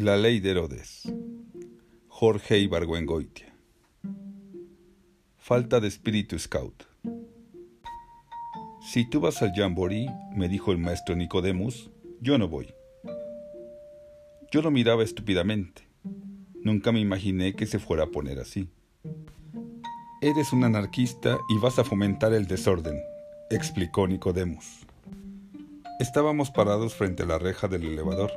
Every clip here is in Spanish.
La ley de Herodes. Jorge Ibargüengoitia. Falta de espíritu scout. Si tú vas al jamboree, me dijo el maestro Nicodemus, yo no voy. Yo lo miraba estúpidamente. Nunca me imaginé que se fuera a poner así. Eres un anarquista y vas a fomentar el desorden, explicó Nicodemus. Estábamos parados frente a la reja del elevador,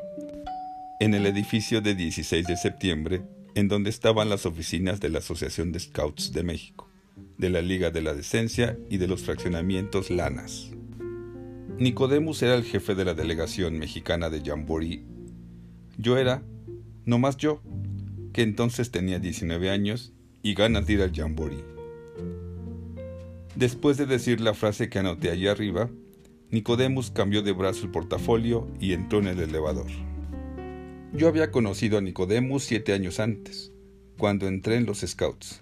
en el edificio de 16 de septiembre, en donde estaban las oficinas de la Asociación de Scouts de México, de la Liga de la Decencia y de los fraccionamientos Lanas. Nicodemus era el jefe de la delegación mexicana de Jamboree. Yo era, no más yo, que entonces tenía 19 años y ganas de ir al Jamboree. Después de decir la frase que anoté allí arriba, Nicodemus cambió de brazo el portafolio y entró en el elevador. Yo había conocido a Nicodemus siete años antes, cuando entré en los Scouts.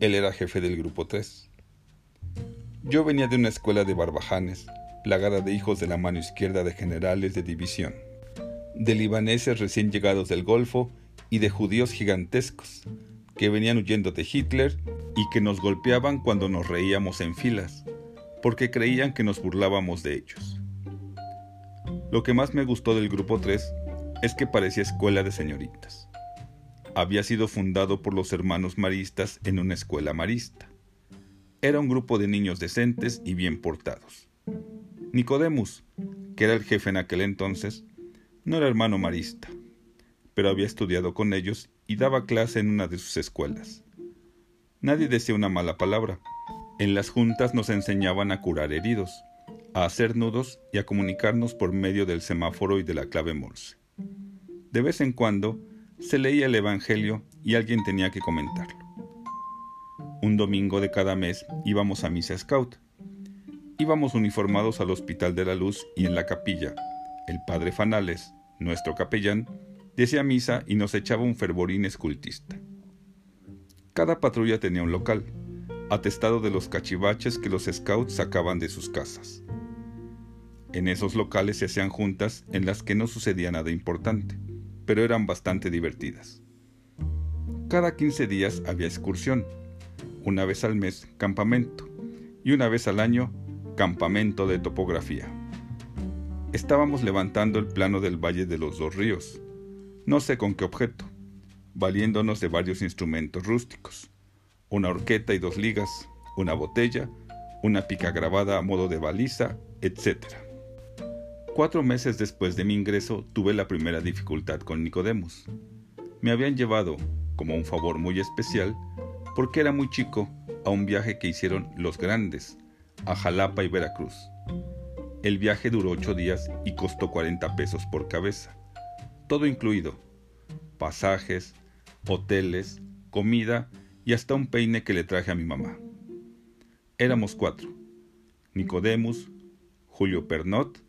Él era jefe del grupo 3. Yo venía de una escuela de barbajanes, plagada de hijos de la mano izquierda de generales de división, de libaneses recién llegados del Golfo y de judíos gigantescos, que venían huyendo de Hitler y que nos golpeaban cuando nos reíamos en filas, porque creían que nos burlábamos de ellos. Lo que más me gustó del Grupo 3 es que parecía escuela de señoritas. Había sido fundado por los hermanos maristas en una escuela marista. Era un grupo de niños decentes y bien portados. Nicodemus, que era el jefe en aquel entonces, no era hermano marista, pero había estudiado con ellos y daba clase en una de sus escuelas. Nadie decía una mala palabra, en las juntas nos enseñaban a curar heridos, a hacer nudos y a comunicarnos por medio del semáforo y de la clave Morse. De vez en cuando se leía el Evangelio y alguien tenía que comentarlo. Un domingo de cada mes íbamos a misa scout. Íbamos uniformados al Hospital de la Luz y en la capilla. El padre Fanales, nuestro capellán, decía misa y nos echaba un fervorín escultista. Cada patrulla tenía un local atestado de los cachivaches que los scouts sacaban de sus casas. En esos locales se hacían juntas en las que no sucedía nada importante, pero eran bastante divertidas. Cada 15 días había excursión, una vez al mes campamento y una vez al año campamento de topografía. Estábamos levantando el plano del Valle de los Dos Ríos, no sé con qué objeto, valiéndonos de varios instrumentos rústicos una horqueta y dos ligas, una botella, una pica grabada a modo de baliza, etc. Cuatro meses después de mi ingreso tuve la primera dificultad con Nicodemus. Me habían llevado, como un favor muy especial, porque era muy chico, a un viaje que hicieron los grandes, a Jalapa y Veracruz. El viaje duró ocho días y costó 40 pesos por cabeza, todo incluido, pasajes, hoteles, comida y hasta un peine que le traje a mi mamá. Éramos cuatro. Nicodemus, Julio Pernot,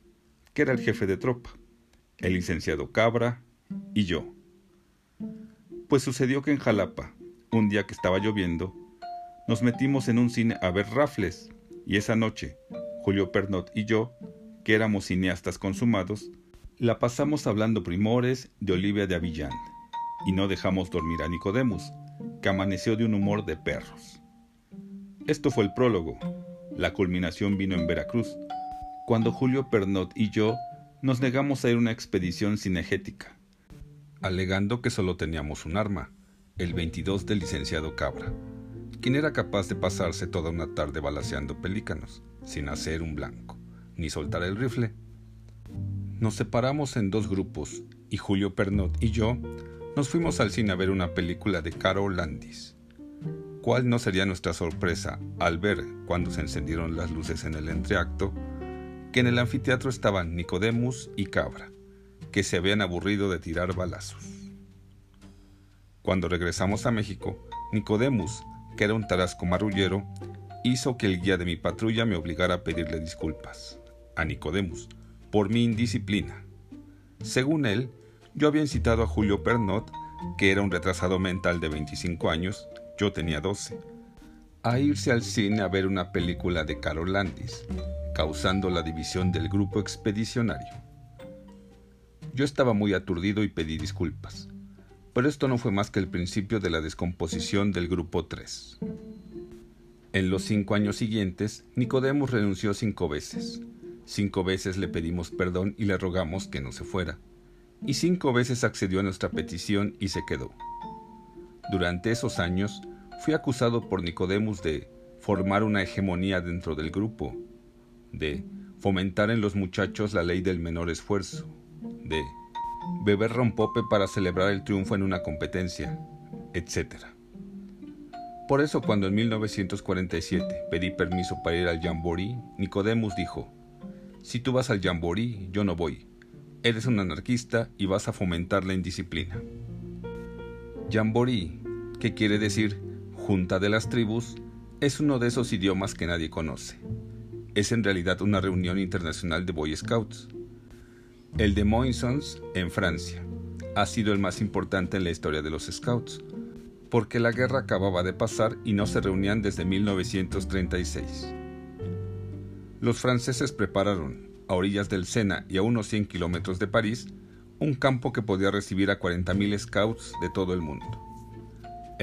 que era el jefe de tropa, el licenciado Cabra y yo. Pues sucedió que en Jalapa, un día que estaba lloviendo, nos metimos en un cine a ver rafles y esa noche, Julio Pernot y yo, que éramos cineastas consumados, la pasamos hablando primores de Olivia de Avillán y no dejamos dormir a Nicodemus, que amaneció de un humor de perros. Esto fue el prólogo. La culminación vino en Veracruz, cuando Julio Pernot y yo nos negamos a ir a una expedición cinegética, alegando que solo teníamos un arma, el 22 del licenciado Cabra, quien era capaz de pasarse toda una tarde balaseando pelícanos, sin hacer un blanco, ni soltar el rifle. Nos separamos en dos grupos y Julio Pernot y yo nos fuimos al cine a ver una película de Carol Landis. ¿Cuál no sería nuestra sorpresa al ver, cuando se encendieron las luces en el entreacto, que en el anfiteatro estaban Nicodemus y Cabra, que se habían aburrido de tirar balazos? Cuando regresamos a México, Nicodemus, que era un tarasco marrullero, hizo que el guía de mi patrulla me obligara a pedirle disculpas a Nicodemus por mi indisciplina. Según él, yo había incitado a Julio Pernot, que era un retrasado mental de 25 años, yo tenía 12, a irse al cine a ver una película de Carol Landis, causando la división del grupo expedicionario. Yo estaba muy aturdido y pedí disculpas, pero esto no fue más que el principio de la descomposición del grupo 3. En los cinco años siguientes, Nicodemos renunció cinco veces. Cinco veces le pedimos perdón y le rogamos que no se fuera. Y cinco veces accedió a nuestra petición y se quedó. Durante esos años, fui acusado por Nicodemus de formar una hegemonía dentro del grupo, de fomentar en los muchachos la ley del menor esfuerzo, de beber rompope para celebrar el triunfo en una competencia, etc. Por eso cuando en 1947 pedí permiso para ir al Jamboree, Nicodemus dijo, si tú vas al Jamboree, yo no voy. Eres un anarquista y vas a fomentar la indisciplina. Jamboree, que quiere decir Junta de las Tribus, es uno de esos idiomas que nadie conoce. Es en realidad una reunión internacional de Boy Scouts. El de Moissons, en Francia, ha sido el más importante en la historia de los Scouts, porque la guerra acababa de pasar y no se reunían desde 1936. Los franceses prepararon, a orillas del Sena y a unos 100 kilómetros de París, un campo que podía recibir a 40.000 scouts de todo el mundo.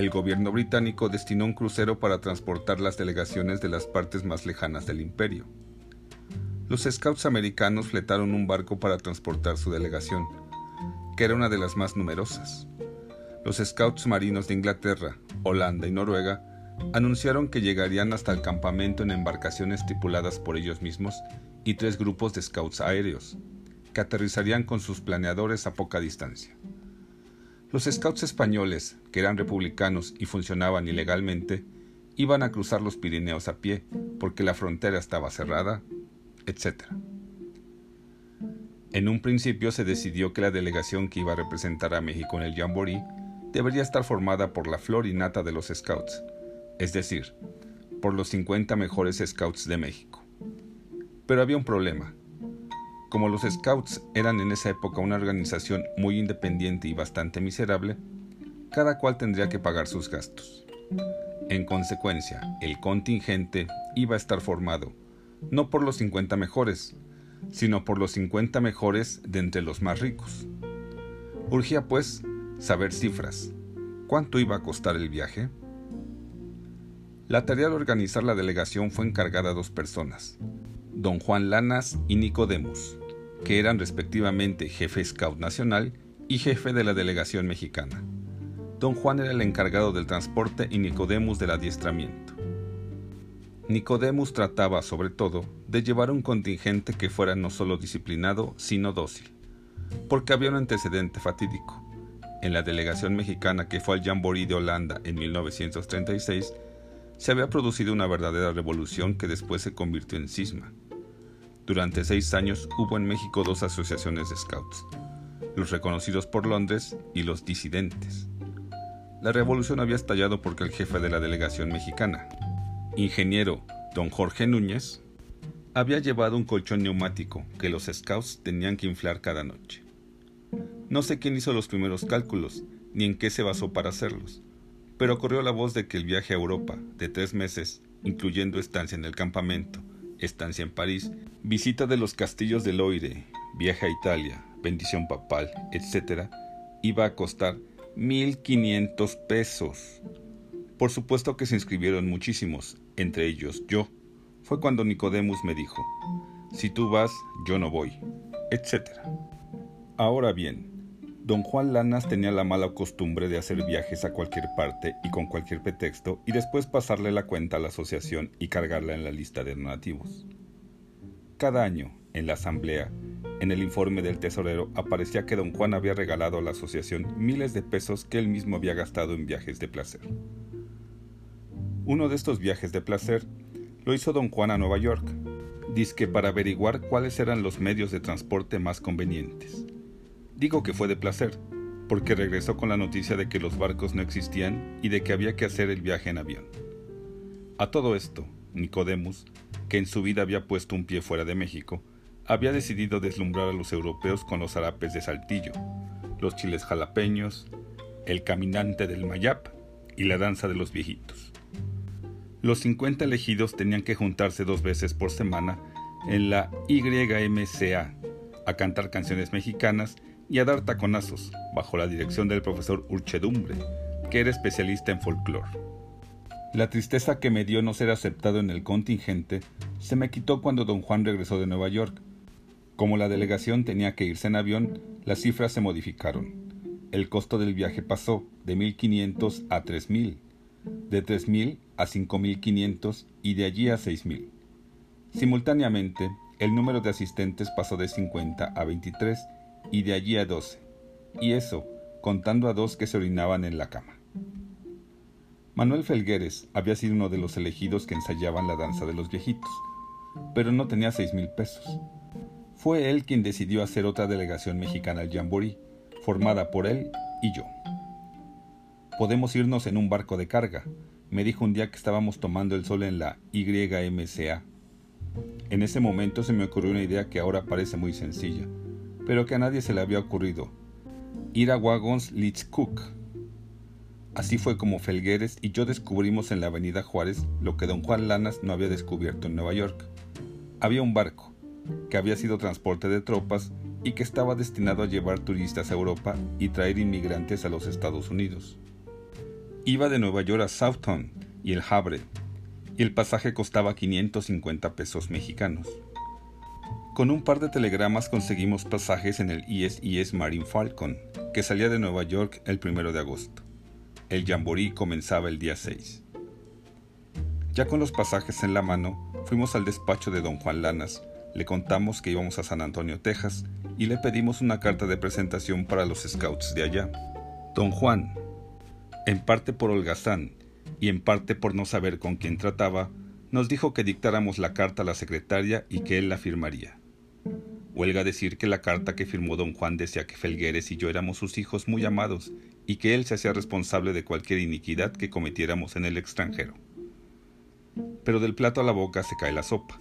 El gobierno británico destinó un crucero para transportar las delegaciones de las partes más lejanas del imperio los scouts americanos fletaron un barco para transportar su delegación, que era una de las más numerosas. Los scouts marinos de Inglaterra, Holanda y Noruega anunciaron que llegarían hasta el campamento en embarcaciones tripuladas por ellos mismos y tres grupos de scouts aéreos, que aterrizarían con sus planeadores a poca distancia. Los scouts españoles, que eran republicanos y funcionaban ilegalmente, iban a cruzar los Pirineos a pie porque la frontera estaba cerrada etc. En un principio se decidió que la delegación que iba a representar a México en el Jamboree debería estar formada por la flor y nata de los Scouts, es decir, por los 50 mejores Scouts de México. Pero había un problema. Como los Scouts eran en esa época una organización muy independiente y bastante miserable, cada cual tendría que pagar sus gastos. En consecuencia, el contingente iba a estar formado no por los 50 mejores, sino por los 50 mejores de entre los más ricos. Urgía, pues, saber cifras. ¿Cuánto iba a costar el viaje? La tarea de organizar la delegación fue encargada a dos personas, don Juan Lanas y Nicodemus, que eran respectivamente jefe Scout Nacional y jefe de la delegación mexicana. Don Juan era el encargado del transporte y Nicodemus del adiestramiento. Nicodemus trataba, sobre todo, de llevar un contingente que fuera no solo disciplinado, sino dócil, porque había un antecedente fatídico. En la delegación mexicana que fue al Jamboree de Holanda en 1936, se había producido una verdadera revolución que después se convirtió en cisma. Durante seis años hubo en México dos asociaciones de scouts, los reconocidos por Londres y los disidentes. La revolución había estallado porque el jefe de la delegación mexicana, ingeniero don Jorge Núñez, había llevado un colchón neumático que los scouts tenían que inflar cada noche. No sé quién hizo los primeros cálculos, ni en qué se basó para hacerlos, pero corrió la voz de que el viaje a Europa, de tres meses, incluyendo estancia en el campamento, estancia en París, visita de los castillos de Loire, viaje a Italia, bendición papal, etc., iba a costar 1.500 pesos. Por supuesto que se inscribieron muchísimos, entre ellos yo. Fue cuando Nicodemus me dijo, si tú vas, yo no voy, etc. Ahora bien, don Juan Lanas tenía la mala costumbre de hacer viajes a cualquier parte y con cualquier pretexto y después pasarle la cuenta a la asociación y cargarla en la lista de donativos. Cada año, en la asamblea, en el informe del tesorero aparecía que don Juan había regalado a la asociación miles de pesos que él mismo había gastado en viajes de placer. Uno de estos viajes de placer lo hizo don Juan a Nueva York, disque para averiguar cuáles eran los medios de transporte más convenientes. Digo que fue de placer, porque regresó con la noticia de que los barcos no existían y de que había que hacer el viaje en avión. A todo esto, Nicodemus, que en su vida había puesto un pie fuera de México, había decidido deslumbrar a los europeos con los harapes de Saltillo, los chiles jalapeños, el caminante del Mayap y la danza de los viejitos. Los 50 elegidos tenían que juntarse dos veces por semana en la YMCA a cantar canciones mexicanas y a dar taconazos, bajo la dirección del profesor Urchedumbre, que era especialista en folclore. La tristeza que me dio no ser aceptado en el contingente se me quitó cuando don Juan regresó de Nueva York. Como la delegación tenía que irse en avión, las cifras se modificaron. El costo del viaje pasó de 1.500 a 3.000, de 3.000 a 5.500 y de allí a 6.000. Simultáneamente, el número de asistentes pasó de 50 a 23 y de allí a 12, y eso contando a dos que se orinaban en la cama. Manuel Felgueres había sido uno de los elegidos que ensayaban la danza de los viejitos, pero no tenía seis mil pesos. Fue él quien decidió hacer otra delegación mexicana al Jamboree, formada por él y yo. Podemos irnos en un barco de carga, me dijo un día que estábamos tomando el sol en la YMCA. En ese momento se me ocurrió una idea que ahora parece muy sencilla, pero que a nadie se le había ocurrido. Ir a Wagons Cook. Así fue como Felgueres y yo descubrimos en la avenida Juárez lo que don Juan Lanas no había descubierto en Nueva York. Había un barco, que había sido transporte de tropas y que estaba destinado a llevar turistas a Europa y traer inmigrantes a los Estados Unidos. Iba de Nueva York a Southampton y el Havre, y el pasaje costaba 550 pesos mexicanos. Con un par de telegramas conseguimos pasajes en el ISIS Marine Falcon, que salía de Nueva York el primero de agosto. El jamboree comenzaba el día 6. Ya con los pasajes en la mano, fuimos al despacho de don Juan Lanas, le contamos que íbamos a San Antonio, Texas, y le pedimos una carta de presentación para los scouts de allá. Don Juan, en parte por holgazán y en parte por no saber con quién trataba, nos dijo que dictáramos la carta a la secretaria y que él la firmaría. Huelga decir que la carta que firmó don Juan decía que Felgueres y yo éramos sus hijos muy amados y que él se hacía responsable de cualquier iniquidad que cometiéramos en el extranjero. Pero del plato a la boca se cae la sopa.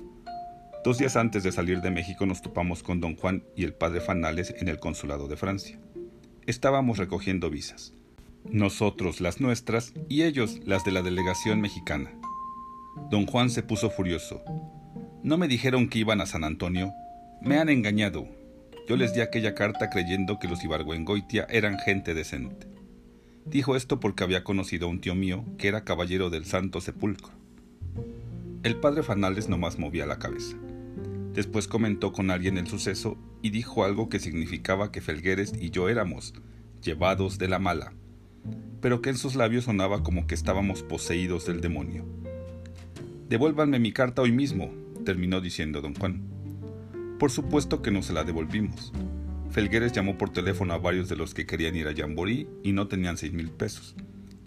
Dos días antes de salir de México nos topamos con don Juan y el padre Fanales en el consulado de Francia. Estábamos recogiendo visas. Nosotros las nuestras y ellos las de la delegación mexicana. Don Juan se puso furioso. No me dijeron que iban a San Antonio me han engañado. Yo les di aquella carta creyendo que los Ibargüengoitia eran gente decente. Dijo esto porque había conocido a un tío mío que era caballero del Santo Sepulcro. El padre Fanales nomás movía la cabeza. Después comentó con alguien el suceso y dijo algo que significaba que Felgueres y yo éramos llevados de la mala, pero que en sus labios sonaba como que estábamos poseídos del demonio. Devuélvanme mi carta hoy mismo, terminó diciendo don Juan. Por supuesto que no se la devolvimos. Felgueres llamó por teléfono a varios de los que querían ir a Jamboree y no tenían seis mil pesos,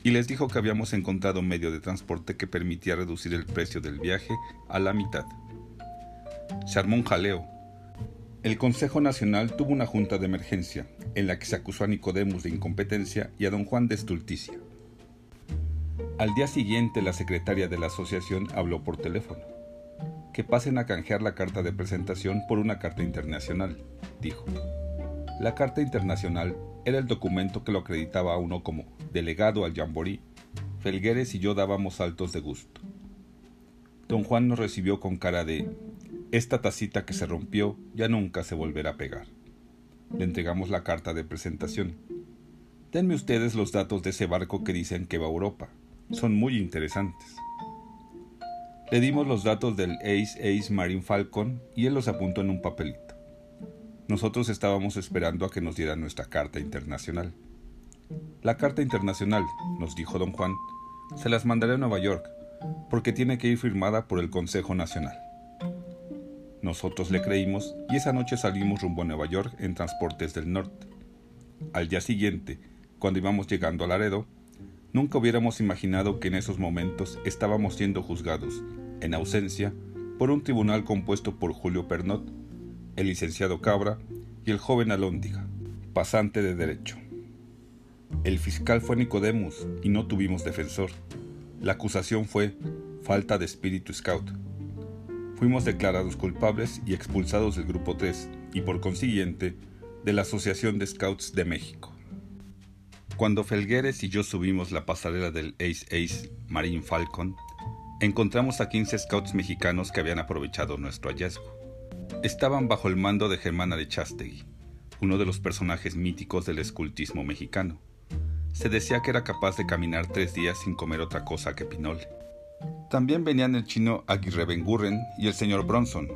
y les dijo que habíamos encontrado un medio de transporte que permitía reducir el precio del viaje a la mitad. Se armó un jaleo. El Consejo Nacional tuvo una junta de emergencia, en la que se acusó a Nicodemus de incompetencia y a don Juan de estulticia. Al día siguiente la secretaria de la asociación habló por teléfono que pasen a canjear la carta de presentación por una carta internacional, dijo. La carta internacional era el documento que lo acreditaba a uno como delegado al Jamboree. Felgueres y yo dábamos saltos de gusto. Don Juan nos recibió con cara de esta tacita que se rompió ya nunca se volverá a pegar. Le entregamos la carta de presentación. Denme ustedes los datos de ese barco que dicen que va a Europa. Son muy interesantes. Le dimos los datos del Ace Ace Marine Falcon y él los apuntó en un papelito. Nosotros estábamos esperando a que nos dieran nuestra carta internacional. La carta internacional, nos dijo don Juan, se las mandaré a Nueva York, porque tiene que ir firmada por el Consejo Nacional. Nosotros le creímos y esa noche salimos rumbo a Nueva York en transportes del norte. Al día siguiente, cuando íbamos llegando a Laredo, nunca hubiéramos imaginado que en esos momentos estábamos siendo juzgados en ausencia, por un tribunal compuesto por Julio Pernot, el licenciado Cabra y el joven Alóndiga, pasante de derecho. El fiscal fue Nicodemus y no tuvimos defensor. La acusación fue falta de espíritu scout. Fuimos declarados culpables y expulsados del Grupo 3 y por consiguiente de la Asociación de Scouts de México. Cuando Felgueres y yo subimos la pasarela del Ace Ace Marine Falcon, encontramos a 15 scouts mexicanos que habían aprovechado nuestro hallazgo. Estaban bajo el mando de Germán Arechastegui, uno de los personajes míticos del escultismo mexicano. Se decía que era capaz de caminar tres días sin comer otra cosa que pinole. También venían el chino Aguirre Bengurren y el señor Bronson,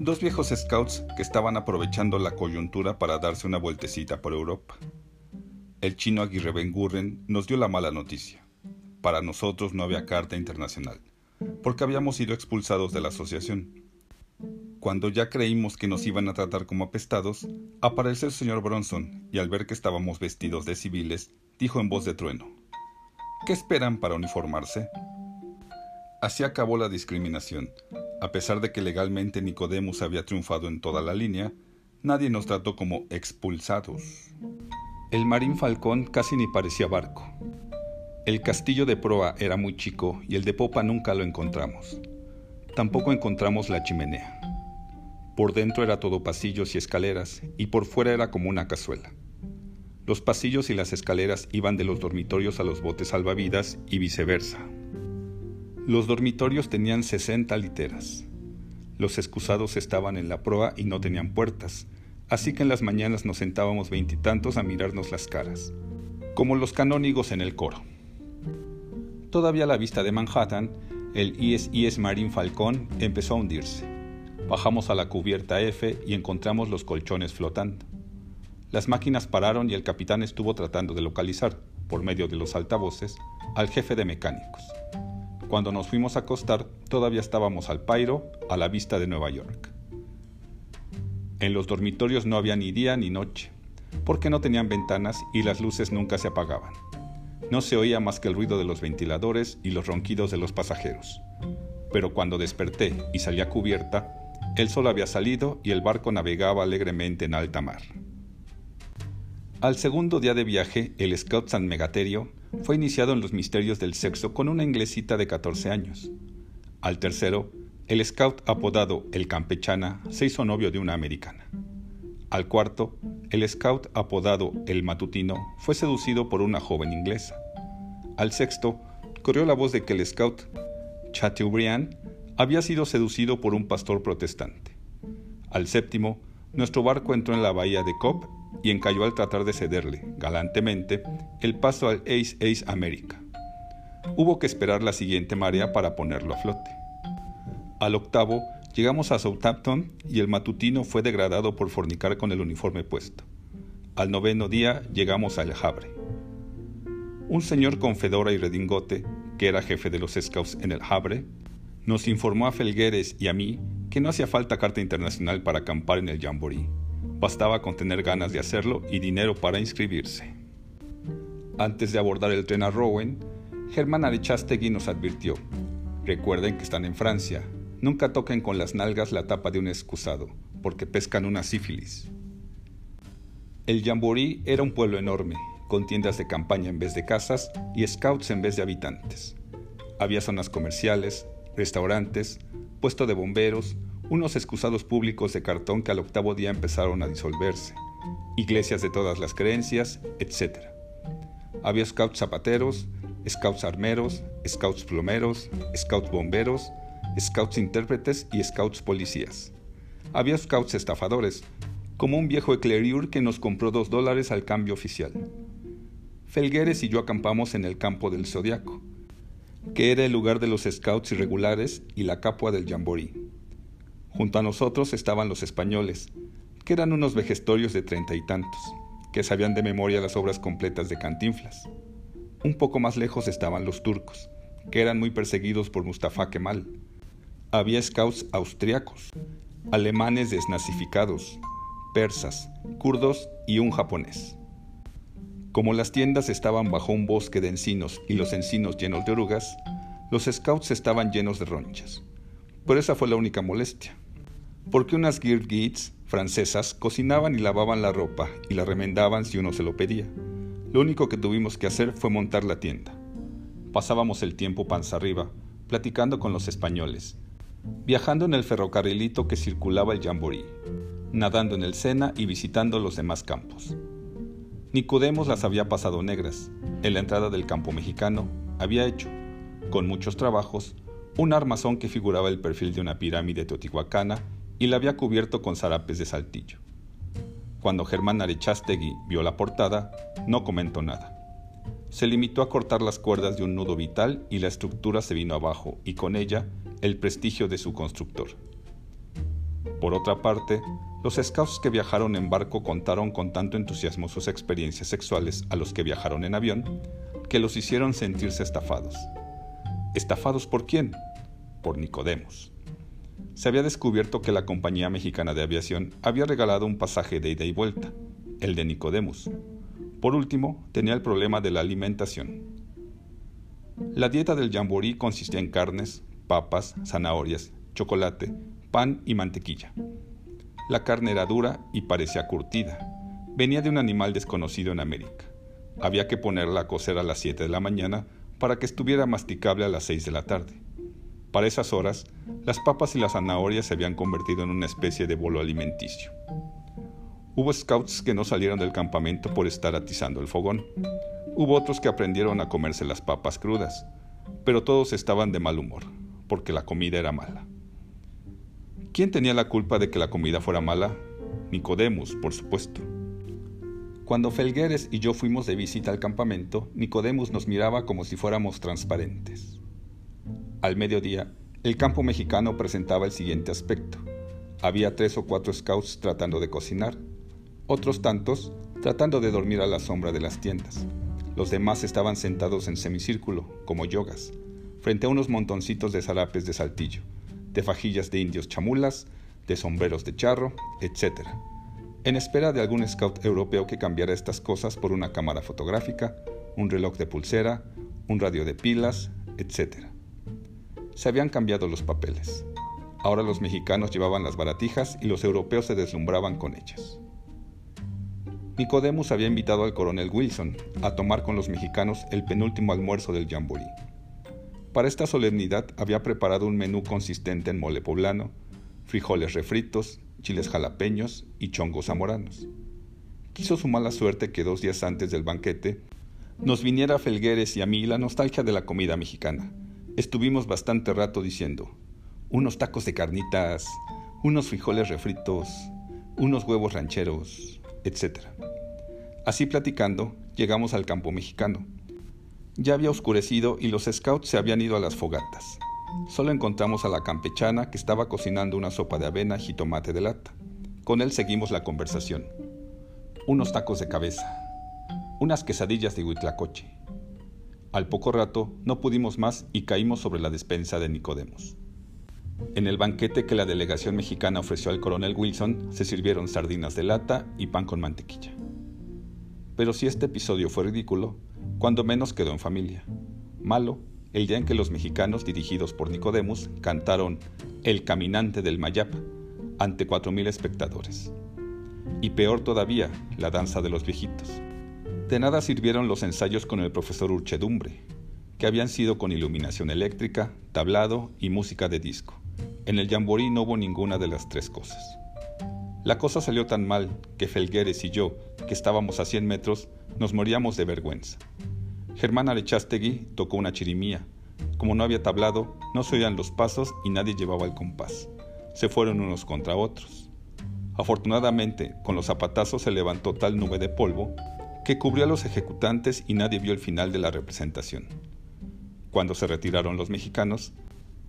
dos viejos scouts que estaban aprovechando la coyuntura para darse una vueltecita por Europa. El chino Aguirre Bengurren nos dio la mala noticia. Para nosotros no había carta internacional, porque habíamos sido expulsados de la asociación. Cuando ya creímos que nos iban a tratar como apestados, apareció el señor Bronson y al ver que estábamos vestidos de civiles, dijo en voz de trueno, ¿Qué esperan para uniformarse? Así acabó la discriminación. A pesar de que legalmente Nicodemus había triunfado en toda la línea, nadie nos trató como expulsados. El Marín Falcón casi ni parecía barco. El castillo de proa era muy chico y el de popa nunca lo encontramos. Tampoco encontramos la chimenea. Por dentro era todo pasillos y escaleras, y por fuera era como una cazuela. Los pasillos y las escaleras iban de los dormitorios a los botes salvavidas y viceversa. Los dormitorios tenían 60 literas. Los excusados estaban en la proa y no tenían puertas, así que en las mañanas nos sentábamos veintitantos a mirarnos las caras, como los canónigos en el coro. Todavía a la vista de Manhattan, el ISIS Marine Falcón empezó a hundirse. Bajamos a la cubierta F y encontramos los colchones flotando. Las máquinas pararon y el capitán estuvo tratando de localizar, por medio de los altavoces, al jefe de mecánicos. Cuando nos fuimos a acostar, todavía estábamos al pairo, a la vista de Nueva York. En los dormitorios no había ni día ni noche, porque no tenían ventanas y las luces nunca se apagaban. No se oía más que el ruido de los ventiladores y los ronquidos de los pasajeros. Pero cuando desperté y salí a cubierta, el sol había salido y el barco navegaba alegremente en alta mar. Al segundo día de viaje, el Scout San Megaterio fue iniciado en los misterios del sexo con una inglesita de 14 años. Al tercero, el Scout apodado El Campechana se hizo novio de una americana. Al cuarto, el Scout apodado El Matutino fue seducido por una joven inglesa. Al sexto, corrió la voz de que el Scout Chateaubriand había sido seducido por un pastor protestante. Al séptimo, nuestro barco entró en la bahía de Cobb y encalló al tratar de cederle, galantemente, el paso al Ace Ace América. Hubo que esperar la siguiente marea para ponerlo a flote. Al octavo, llegamos a Southampton y el matutino fue degradado por fornicar con el uniforme puesto. Al noveno día llegamos al Havre. Un señor con fedora y redingote, que era jefe de los scouts en el Havre, nos informó a Felgueres y a mí que no hacía falta carta internacional para acampar en el Jamboree. Bastaba con tener ganas de hacerlo y dinero para inscribirse. Antes de abordar el tren a Rowen, Germán Arechastegui nos advirtió: Recuerden que están en Francia. Nunca toquen con las nalgas la tapa de un excusado, porque pescan una sífilis. El Jamboree era un pueblo enorme, con tiendas de campaña en vez de casas y scouts en vez de habitantes. Había zonas comerciales, restaurantes, puesto de bomberos, unos excusados públicos de cartón que al octavo día empezaron a disolverse, iglesias de todas las creencias, etc. Había scouts zapateros, scouts armeros, scouts plomeros, scouts bomberos, scouts intérpretes y scouts policías. Había scouts estafadores, como un viejo ecleriur que nos compró dos dólares al cambio oficial. Felgueres y yo acampamos en el campo del Zodiaco, que era el lugar de los scouts irregulares y la capua del jamboree. Junto a nosotros estaban los españoles, que eran unos vejestorios de treinta y tantos, que sabían de memoria las obras completas de Cantinflas. Un poco más lejos estaban los turcos, que eran muy perseguidos por Mustafa Kemal. Había scouts austriacos, alemanes desnazificados, persas, kurdos y un japonés. Como las tiendas estaban bajo un bosque de encinos y los encinos llenos de orugas, los scouts estaban llenos de ronchas. Pero esa fue la única molestia. Porque unas girgits francesas cocinaban y lavaban la ropa y la remendaban si uno se lo pedía. Lo único que tuvimos que hacer fue montar la tienda. Pasábamos el tiempo panza arriba, platicando con los españoles, viajando en el ferrocarrilito que circulaba el Jamboree, nadando en el Sena y visitando los demás campos. Nicodemos las había pasado negras. En la entrada del campo mexicano había hecho, con muchos trabajos, un armazón que figuraba el perfil de una pirámide teotihuacana y la había cubierto con zarapes de saltillo. Cuando Germán Arechastegui vio la portada, no comentó nada. Se limitó a cortar las cuerdas de un nudo vital y la estructura se vino abajo, y con ella el prestigio de su constructor. Por otra parte, los scouts que viajaron en barco contaron con tanto entusiasmo sus experiencias sexuales a los que viajaron en avión, que los hicieron sentirse estafados. ¿Estafados por quién? Por Nicodemos se había descubierto que la Compañía Mexicana de Aviación había regalado un pasaje de ida y vuelta, el de Nicodemus. Por último, tenía el problema de la alimentación. La dieta del jamborí consistía en carnes, papas, zanahorias, chocolate, pan y mantequilla. La carne era dura y parecía curtida. Venía de un animal desconocido en América. Había que ponerla a cocer a las 7 de la mañana para que estuviera masticable a las 6 de la tarde. Para esas horas, las papas y las zanahorias se habían convertido en una especie de bolo alimenticio. Hubo scouts que no salieron del campamento por estar atizando el fogón. Hubo otros que aprendieron a comerse las papas crudas, pero todos estaban de mal humor, porque la comida era mala. ¿Quién tenía la culpa de que la comida fuera mala? Nicodemus, por supuesto. Cuando Felgueres y yo fuimos de visita al campamento, Nicodemus nos miraba como si fuéramos transparentes. Al mediodía, el campo mexicano presentaba el siguiente aspecto. Había tres o cuatro scouts tratando de cocinar, otros tantos tratando de dormir a la sombra de las tiendas. Los demás estaban sentados en semicírculo, como yogas, frente a unos montoncitos de zarapes de saltillo, de fajillas de indios chamulas, de sombreros de charro, etc., en espera de algún scout europeo que cambiara estas cosas por una cámara fotográfica, un reloj de pulsera, un radio de pilas, etc. Se habían cambiado los papeles. Ahora los mexicanos llevaban las baratijas y los europeos se deslumbraban con ellas. Nicodemus había invitado al coronel Wilson a tomar con los mexicanos el penúltimo almuerzo del jamboree. Para esta solemnidad había preparado un menú consistente en mole poblano, frijoles refritos, chiles jalapeños y chongos zamoranos. Quiso su mala suerte que dos días antes del banquete nos viniera a Felgueres y a mí la nostalgia de la comida mexicana Estuvimos bastante rato diciendo, unos tacos de carnitas, unos frijoles refritos, unos huevos rancheros, etc. Así platicando, llegamos al campo mexicano. Ya había oscurecido y los scouts se habían ido a las fogatas. Solo encontramos a la campechana que estaba cocinando una sopa de avena y tomate de lata. Con él seguimos la conversación. Unos tacos de cabeza, unas quesadillas de huitlacoche, al poco rato no pudimos más y caímos sobre la despensa de Nicodemos. En el banquete que la delegación mexicana ofreció al coronel Wilson se sirvieron sardinas de lata y pan con mantequilla. Pero si este episodio fue ridículo, cuando menos quedó en familia. Malo, el día en que los mexicanos dirigidos por Nicodemus cantaron El Caminante del Mayap ante cuatro mil espectadores. Y peor todavía, la danza de los viejitos. De nada sirvieron los ensayos con el profesor Urchedumbre, que habían sido con iluminación eléctrica, tablado y música de disco. En el jamborí no hubo ninguna de las tres cosas. La cosa salió tan mal que Felgueres y yo, que estábamos a 100 metros, nos moríamos de vergüenza. Germán Arechastegui tocó una chirimía. Como no había tablado, no se oían los pasos y nadie llevaba el compás. Se fueron unos contra otros. Afortunadamente, con los zapatazos se levantó tal nube de polvo que cubrió a los ejecutantes y nadie vio el final de la representación. Cuando se retiraron los mexicanos,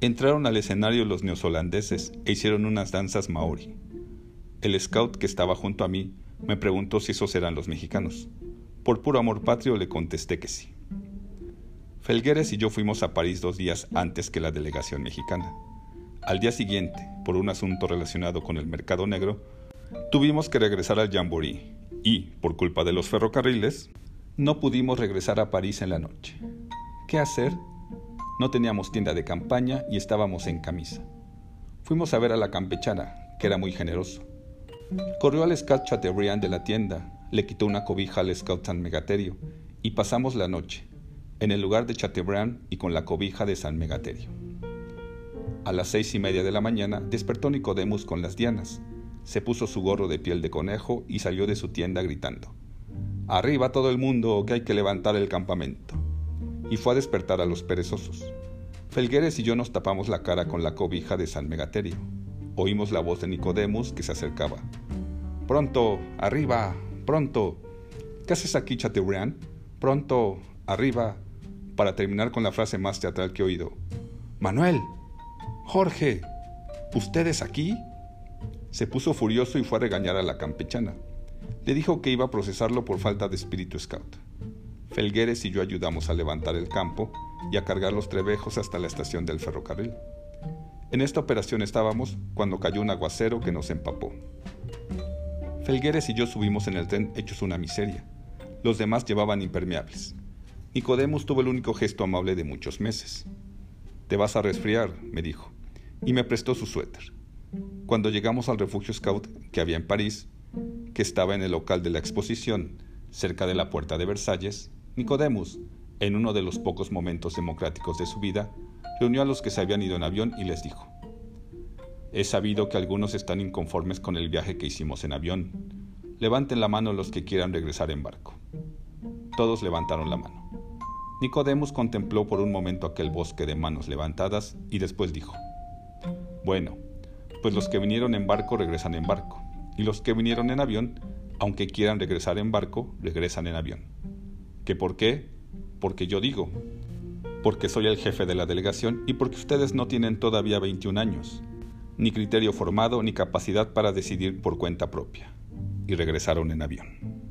entraron al escenario los neozelandeses e hicieron unas danzas maori. El scout que estaba junto a mí me preguntó si esos eran los mexicanos. Por puro amor patrio le contesté que sí. Felgueres y yo fuimos a París dos días antes que la delegación mexicana. Al día siguiente, por un asunto relacionado con el mercado negro, tuvimos que regresar al Jamboree y, por culpa de los ferrocarriles, no pudimos regresar a París en la noche. ¿Qué hacer? No teníamos tienda de campaña y estábamos en camisa. Fuimos a ver a la campechana, que era muy generoso. Corrió al Scout Chateaubriand de la tienda, le quitó una cobija al Scout San Megaterio y pasamos la noche, en el lugar de Chateaubriand y con la cobija de San Megaterio. A las seis y media de la mañana despertó Nicodemus con las dianas, se puso su gorro de piel de conejo y salió de su tienda gritando, Arriba todo el mundo, que hay que levantar el campamento. Y fue a despertar a los perezosos. Felgueres y yo nos tapamos la cara con la cobija de San Megaterio. Oímos la voz de Nicodemus que se acercaba. Pronto, arriba, pronto. ¿Qué haces aquí, Chateaubriand? Pronto, arriba, para terminar con la frase más teatral que he oído. Manuel, Jorge, ¿ustedes aquí? Se puso furioso y fue a regañar a la campechana. Le dijo que iba a procesarlo por falta de espíritu scout. Felgueres y yo ayudamos a levantar el campo y a cargar los trebejos hasta la estación del ferrocarril. En esta operación estábamos cuando cayó un aguacero que nos empapó. Felgueres y yo subimos en el tren hechos una miseria. Los demás llevaban impermeables. Nicodemus tuvo el único gesto amable de muchos meses. Te vas a resfriar, me dijo, y me prestó su suéter. Cuando llegamos al refugio scout que había en París, que estaba en el local de la exposición, cerca de la puerta de Versalles, Nicodemus, en uno de los pocos momentos democráticos de su vida, reunió a los que se habían ido en avión y les dijo, He sabido que algunos están inconformes con el viaje que hicimos en avión. Levanten la mano los que quieran regresar en barco. Todos levantaron la mano. Nicodemus contempló por un momento aquel bosque de manos levantadas y después dijo, Bueno, pues los que vinieron en barco regresan en barco, y los que vinieron en avión, aunque quieran regresar en barco, regresan en avión. ¿Qué por qué? Porque yo digo, porque soy el jefe de la delegación y porque ustedes no tienen todavía 21 años, ni criterio formado ni capacidad para decidir por cuenta propia. Y regresaron en avión.